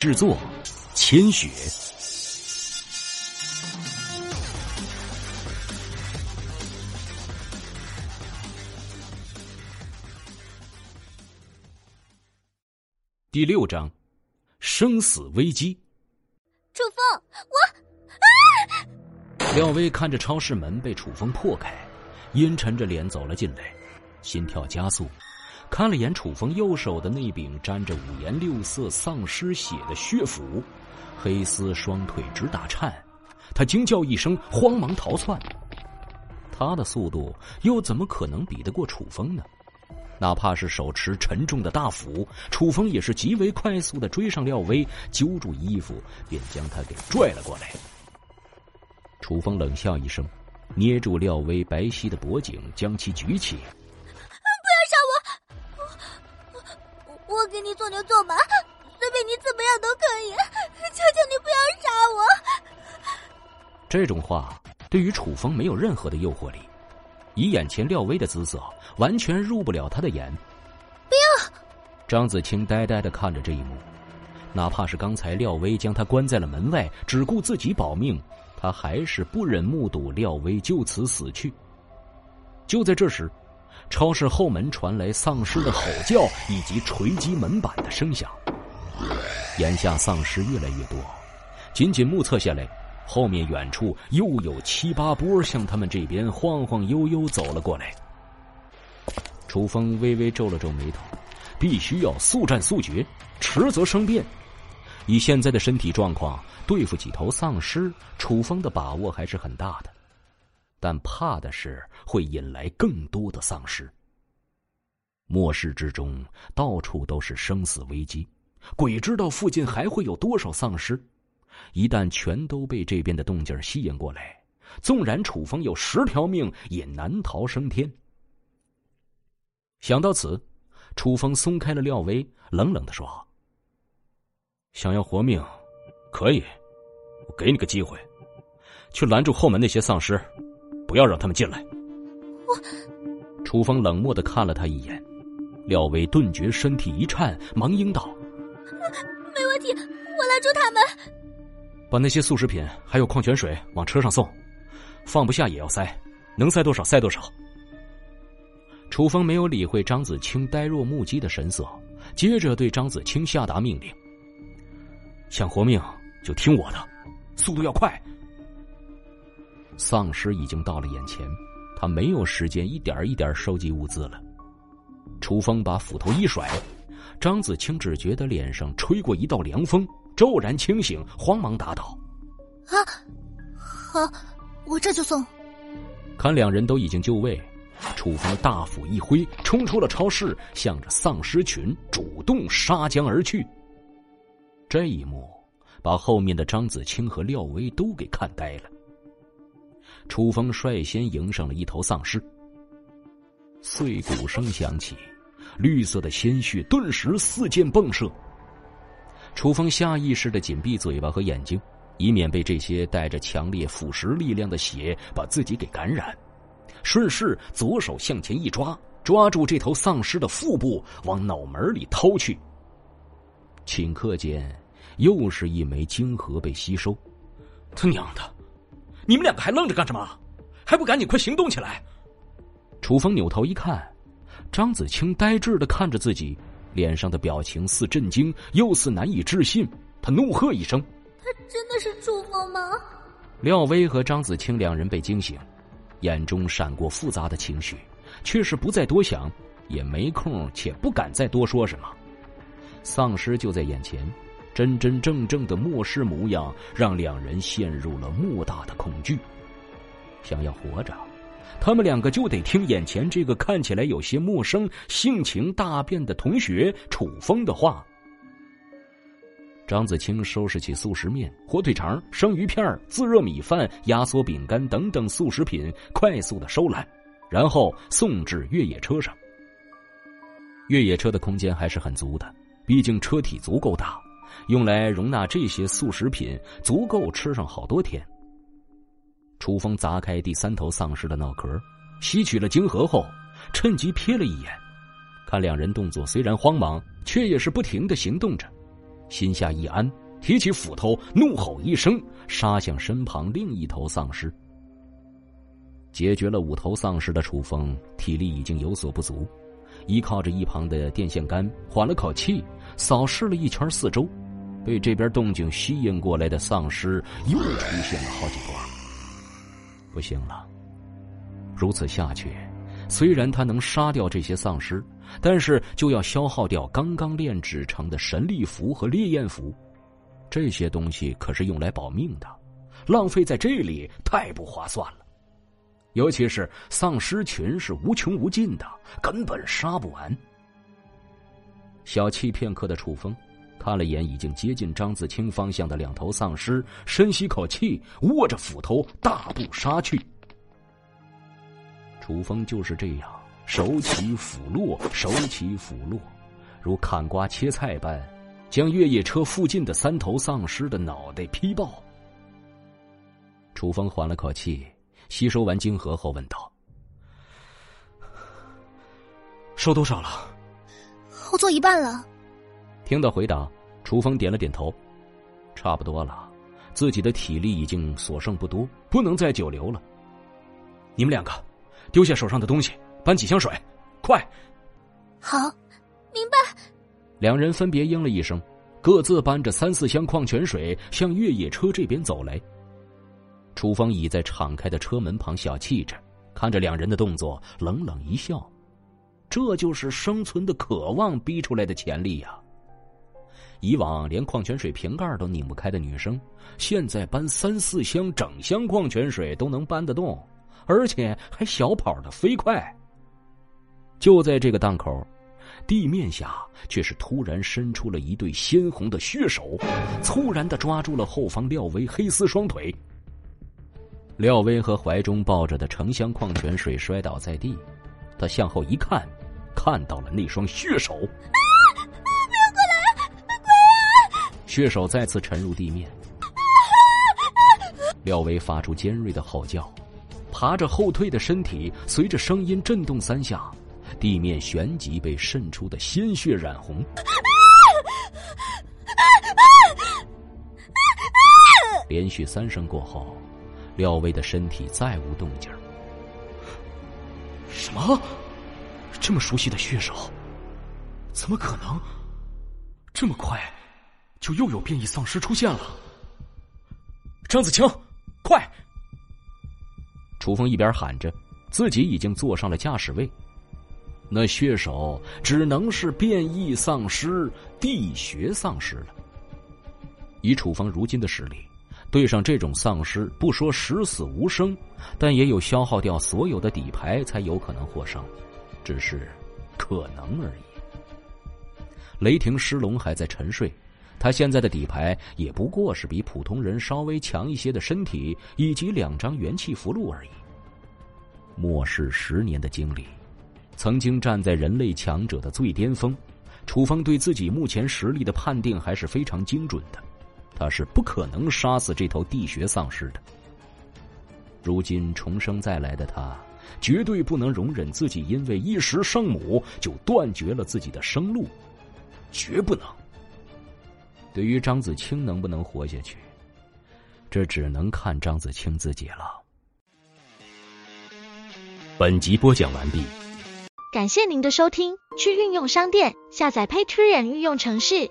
制作：千雪。第六章：生死危机。楚风，我……啊！廖威看着超市门被楚风破开，阴沉着脸走了进来，心跳加速。看了眼楚风右手的那柄沾着五颜六色丧尸血的血斧，黑丝双腿直打颤，他惊叫一声，慌忙逃窜。他的速度又怎么可能比得过楚风呢？哪怕是手持沉重的大斧，楚风也是极为快速的追上廖威，揪住衣服便将他给拽了过来。楚风冷笑一声，捏住廖威白皙的脖颈，将其举起。我给你做牛做马，随便你怎么样都可以，求求你不要杀我。这种话对于楚风没有任何的诱惑力，以眼前廖威的姿色，完全入不了他的眼。不要！张子清呆呆的看着这一幕，哪怕是刚才廖威将他关在了门外，只顾自己保命，他还是不忍目睹廖威就此死去。就在这时。超市后门传来丧尸的吼叫以及锤击门板的声响，眼下丧尸越来越多，仅仅目测下来，后面远处又有七八波向他们这边晃晃悠悠走了过来。楚风微微皱了皱眉头，必须要速战速决，迟则生变。以现在的身体状况，对付几头丧尸，楚风的把握还是很大的。但怕的是会引来更多的丧尸。末世之中，到处都是生死危机，鬼知道附近还会有多少丧尸。一旦全都被这边的动静吸引过来，纵然楚风有十条命，也难逃升天。想到此，楚风松开了廖威，冷冷的说：“想要活命，可以，我给你个机会，去拦住后门那些丧尸。”不要让他们进来！我，楚风冷漠的看了他一眼，廖威顿觉身体一颤，忙应道：“没问题，我拦住他们。”把那些速食品还有矿泉水往车上送，放不下也要塞，能塞多少塞多少。楚风没有理会张子清呆若木鸡的神色，接着对张子清下达命令：“想活命就听我的，速度要快。”丧尸已经到了眼前，他没有时间一点一点收集物资了。楚风把斧头一甩，张子清只觉得脸上吹过一道凉风，骤然清醒，慌忙答道：“啊，好，我这就送。”看两人都已经就位，楚风大斧一挥，冲出了超市，向着丧尸群主动杀将而去。这一幕把后面的张子清和廖威都给看呆了。楚风率先迎上了一头丧尸，碎骨声响起，绿色的鲜血顿时四溅迸射。楚风下意识的紧闭嘴巴和眼睛，以免被这些带着强烈腐蚀力量的血把自己给感染。顺势左手向前一抓，抓住这头丧尸的腹部，往脑门里掏去。顷刻间，又是一枚晶核被吸收。他娘的！你们两个还愣着干什么？还不赶紧快行动起来！楚风扭头一看，张子清呆滞的看着自己，脸上的表情似震惊又似难以置信。他怒喝一声：“他真的是楚风吗？”廖威和张子清两人被惊醒，眼中闪过复杂的情绪，却是不再多想，也没空且不敢再多说什么。丧尸就在眼前。真真正正的末世模样，让两人陷入了莫大的恐惧。想要活着，他们两个就得听眼前这个看起来有些陌生、性情大变的同学楚风的话。张子清收拾起速食面、火腿肠、生鱼片、自热米饭、压缩饼干等等速食品，快速的收揽，然后送至越野车上。越野车的空间还是很足的，毕竟车体足够大。用来容纳这些速食品，足够吃上好多天。楚风砸开第三头丧尸的脑壳，吸取了晶核后，趁机瞥了一眼，看两人动作虽然慌忙，却也是不停的行动着。心下一安，提起斧头，怒吼一声，杀向身旁另一头丧尸。解决了五头丧尸的楚风，体力已经有所不足，依靠着一旁的电线杆，缓了口气，扫视了一圈四周，被这边动静吸引过来的丧尸又出现了好几波。不行了，如此下去，虽然他能杀掉这些丧尸，但是就要消耗掉刚刚炼制成的神力符和烈焰符，这些东西可是用来保命的，浪费在这里太不划算了。尤其是丧尸群是无穷无尽的，根本杀不完。小憩片刻的楚风，看了眼已经接近张子清方向的两头丧尸，深吸口气，握着斧头大步杀去。楚风就是这样，手起斧落，手起斧落，如砍瓜切菜般，将越野车附近的三头丧尸的脑袋劈爆。楚风缓了口气。吸收完晶核后，问道：“收多少了？”“后做一半了。”听到回答，楚风点了点头：“差不多了，自己的体力已经所剩不多，不能再久留了。你们两个，丢下手上的东西，搬几箱水，快！”“好，明白。”两人分别应了一声，各自搬着三四箱矿泉水向越野车这边走来。楚风倚在敞开的车门旁小憩着，看着两人的动作，冷冷一笑：“这就是生存的渴望逼出来的潜力呀！以往连矿泉水瓶盖都拧不开的女生，现在搬三四箱整箱矿泉水都能搬得动，而且还小跑的飞快。”就在这个档口，地面下却是突然伸出了一对鲜红的血手，猝然的抓住了后方廖威黑丝双腿。廖威和怀中抱着的成箱矿泉水摔倒在地，他向后一看，看到了那双血手。不要过来！鬼啊！血手再次沉入地面。廖威发出尖锐的吼叫，爬着后退的身体随着声音震动三下，地面旋即被渗出的鲜血染红。连续三声过后。廖威的身体再无动静。什么？这么熟悉的血手？怎么可能？这么快，就又有变异丧尸出现了？张子清，快！楚风一边喊着，自己已经坐上了驾驶位。那血手只能是变异丧尸、地穴丧尸了。以楚风如今的实力。对上这种丧尸，不说十死无生，但也有消耗掉所有的底牌才有可能获胜，只是可能而已。雷霆狮龙还在沉睡，他现在的底牌也不过是比普通人稍微强一些的身体以及两张元气符籙而已。末世十年的经历，曾经站在人类强者的最巅峰，楚风对自己目前实力的判定还是非常精准的。他是不可能杀死这头地穴丧尸的。如今重生再来的他，绝对不能容忍自己因为一时圣母就断绝了自己的生路，绝不能。对于张子清能不能活下去，这只能看张子清自己了。本集播讲完毕，感谢您的收听。去运用商店下载 Patreon 运用程式。